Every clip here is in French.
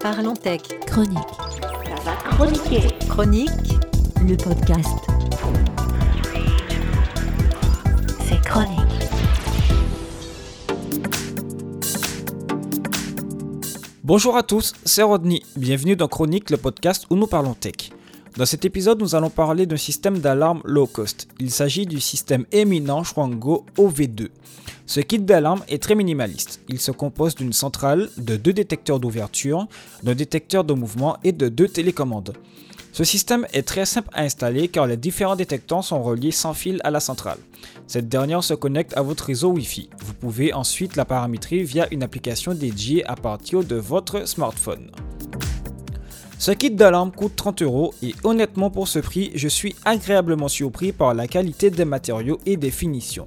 Parlons Tech. Chronique. Ça va chroniquer. Chronique. Le podcast. C'est chronique. Bonjour à tous, c'est Rodney. Bienvenue dans Chronique, le podcast où nous parlons tech. Dans cet épisode, nous allons parler d'un système d'alarme low cost. Il s'agit du système éminent Schwango OV2. Ce kit d'alarme est très minimaliste. Il se compose d'une centrale, de deux détecteurs d'ouverture, d'un détecteur de mouvement et de deux télécommandes. Ce système est très simple à installer car les différents détecteurs sont reliés sans fil à la centrale. Cette dernière se connecte à votre réseau Wi-Fi. Vous pouvez ensuite la paramétrer via une application dédiée à partir de votre smartphone. Ce kit d'alarme coûte 30 euros et honnêtement pour ce prix, je suis agréablement surpris par la qualité des matériaux et des finitions.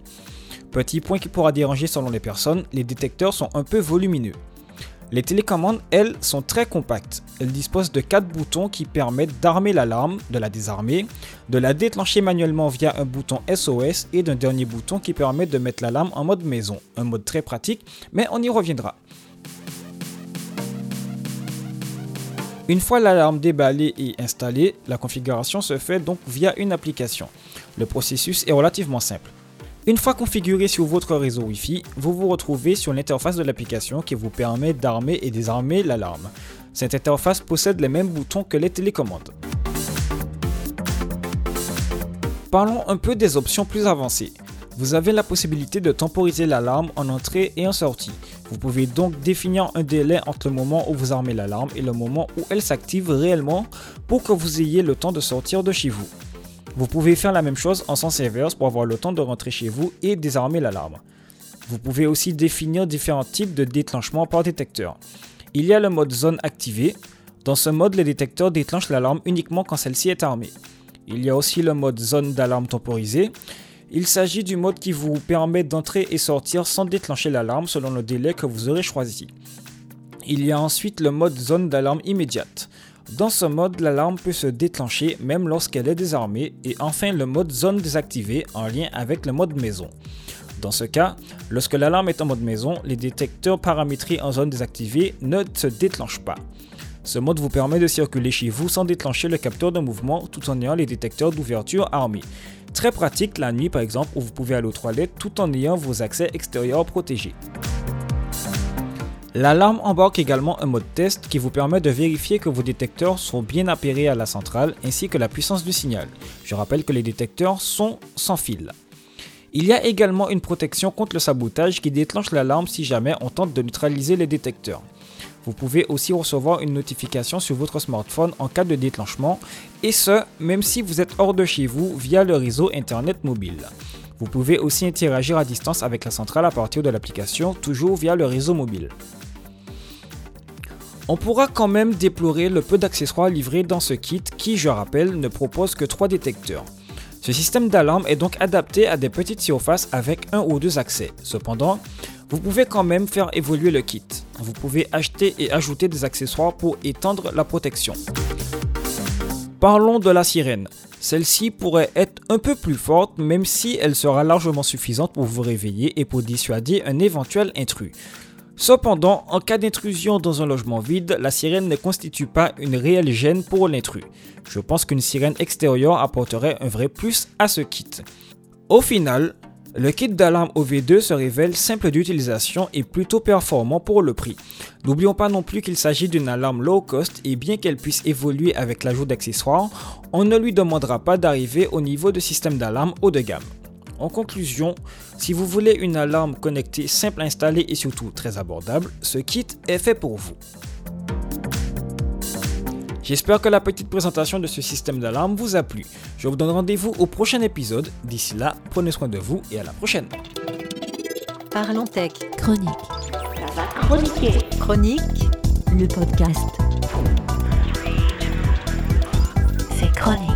Petit point qui pourra déranger selon les personnes, les détecteurs sont un peu volumineux. Les télécommandes, elles, sont très compactes. Elles disposent de 4 boutons qui permettent d'armer l'alarme, de la désarmer, de la déclencher manuellement via un bouton SOS et d'un dernier bouton qui permet de mettre l'alarme en mode maison. Un mode très pratique, mais on y reviendra. Une fois l'alarme déballée et installée, la configuration se fait donc via une application. Le processus est relativement simple. Une fois configuré sur votre réseau Wi-Fi, vous vous retrouvez sur l'interface de l'application qui vous permet d'armer et désarmer l'alarme. Cette interface possède les mêmes boutons que les télécommandes. Parlons un peu des options plus avancées. Vous avez la possibilité de temporiser l'alarme en entrée et en sortie. Vous pouvez donc définir un délai entre le moment où vous armez l'alarme et le moment où elle s'active réellement pour que vous ayez le temps de sortir de chez vous. Vous pouvez faire la même chose en sens inverse pour avoir le temps de rentrer chez vous et désarmer l'alarme. Vous pouvez aussi définir différents types de déclenchement par détecteur. Il y a le mode zone activé. Dans ce mode, les détecteurs déclenchent l'alarme uniquement quand celle-ci est armée. Il y a aussi le mode zone d'alarme temporisée. Il s'agit du mode qui vous permet d'entrer et sortir sans déclencher l'alarme selon le délai que vous aurez choisi. Il y a ensuite le mode zone d'alarme immédiate. Dans ce mode, l'alarme peut se déclencher même lorsqu'elle est désarmée et enfin le mode zone désactivé en lien avec le mode maison. Dans ce cas, lorsque l'alarme est en mode maison, les détecteurs paramétrés en zone désactivée ne se déclenchent pas. Ce mode vous permet de circuler chez vous sans déclencher le capteur de mouvement tout en ayant les détecteurs d'ouverture armés. Très pratique la nuit par exemple où vous pouvez aller aux toilettes tout en ayant vos accès extérieurs protégés. L'alarme embarque également un mode test qui vous permet de vérifier que vos détecteurs sont bien appairés à la centrale ainsi que la puissance du signal. Je rappelle que les détecteurs sont sans fil. Il y a également une protection contre le sabotage qui déclenche l'alarme si jamais on tente de neutraliser les détecteurs. Vous pouvez aussi recevoir une notification sur votre smartphone en cas de déclenchement, et ce, même si vous êtes hors de chez vous via le réseau Internet mobile. Vous pouvez aussi interagir à distance avec la centrale à partir de l'application, toujours via le réseau mobile. On pourra quand même déplorer le peu d'accessoires livrés dans ce kit qui, je rappelle, ne propose que 3 détecteurs. Ce système d'alarme est donc adapté à des petites surfaces avec un ou deux accès. Cependant, vous pouvez quand même faire évoluer le kit. Vous pouvez acheter et ajouter des accessoires pour étendre la protection. Parlons de la sirène. Celle-ci pourrait être un peu plus forte même si elle sera largement suffisante pour vous réveiller et pour dissuader un éventuel intrus. Cependant, en cas d'intrusion dans un logement vide, la sirène ne constitue pas une réelle gêne pour l'intrus. Je pense qu'une sirène extérieure apporterait un vrai plus à ce kit. Au final, le kit d'alarme OV2 se révèle simple d'utilisation et plutôt performant pour le prix. N'oublions pas non plus qu'il s'agit d'une alarme low cost et bien qu'elle puisse évoluer avec l'ajout d'accessoires, on ne lui demandera pas d'arriver au niveau de système d'alarme haut de gamme. En conclusion, si vous voulez une alarme connectée simple à installer et surtout très abordable, ce kit est fait pour vous. J'espère que la petite présentation de ce système d'alarme vous a plu. Je vous donne rendez-vous au prochain épisode. D'ici là, prenez soin de vous et à la prochaine. Parlons Tech. Chronique. Ça va chroniquer. Chronique. Le podcast. C'est chronique.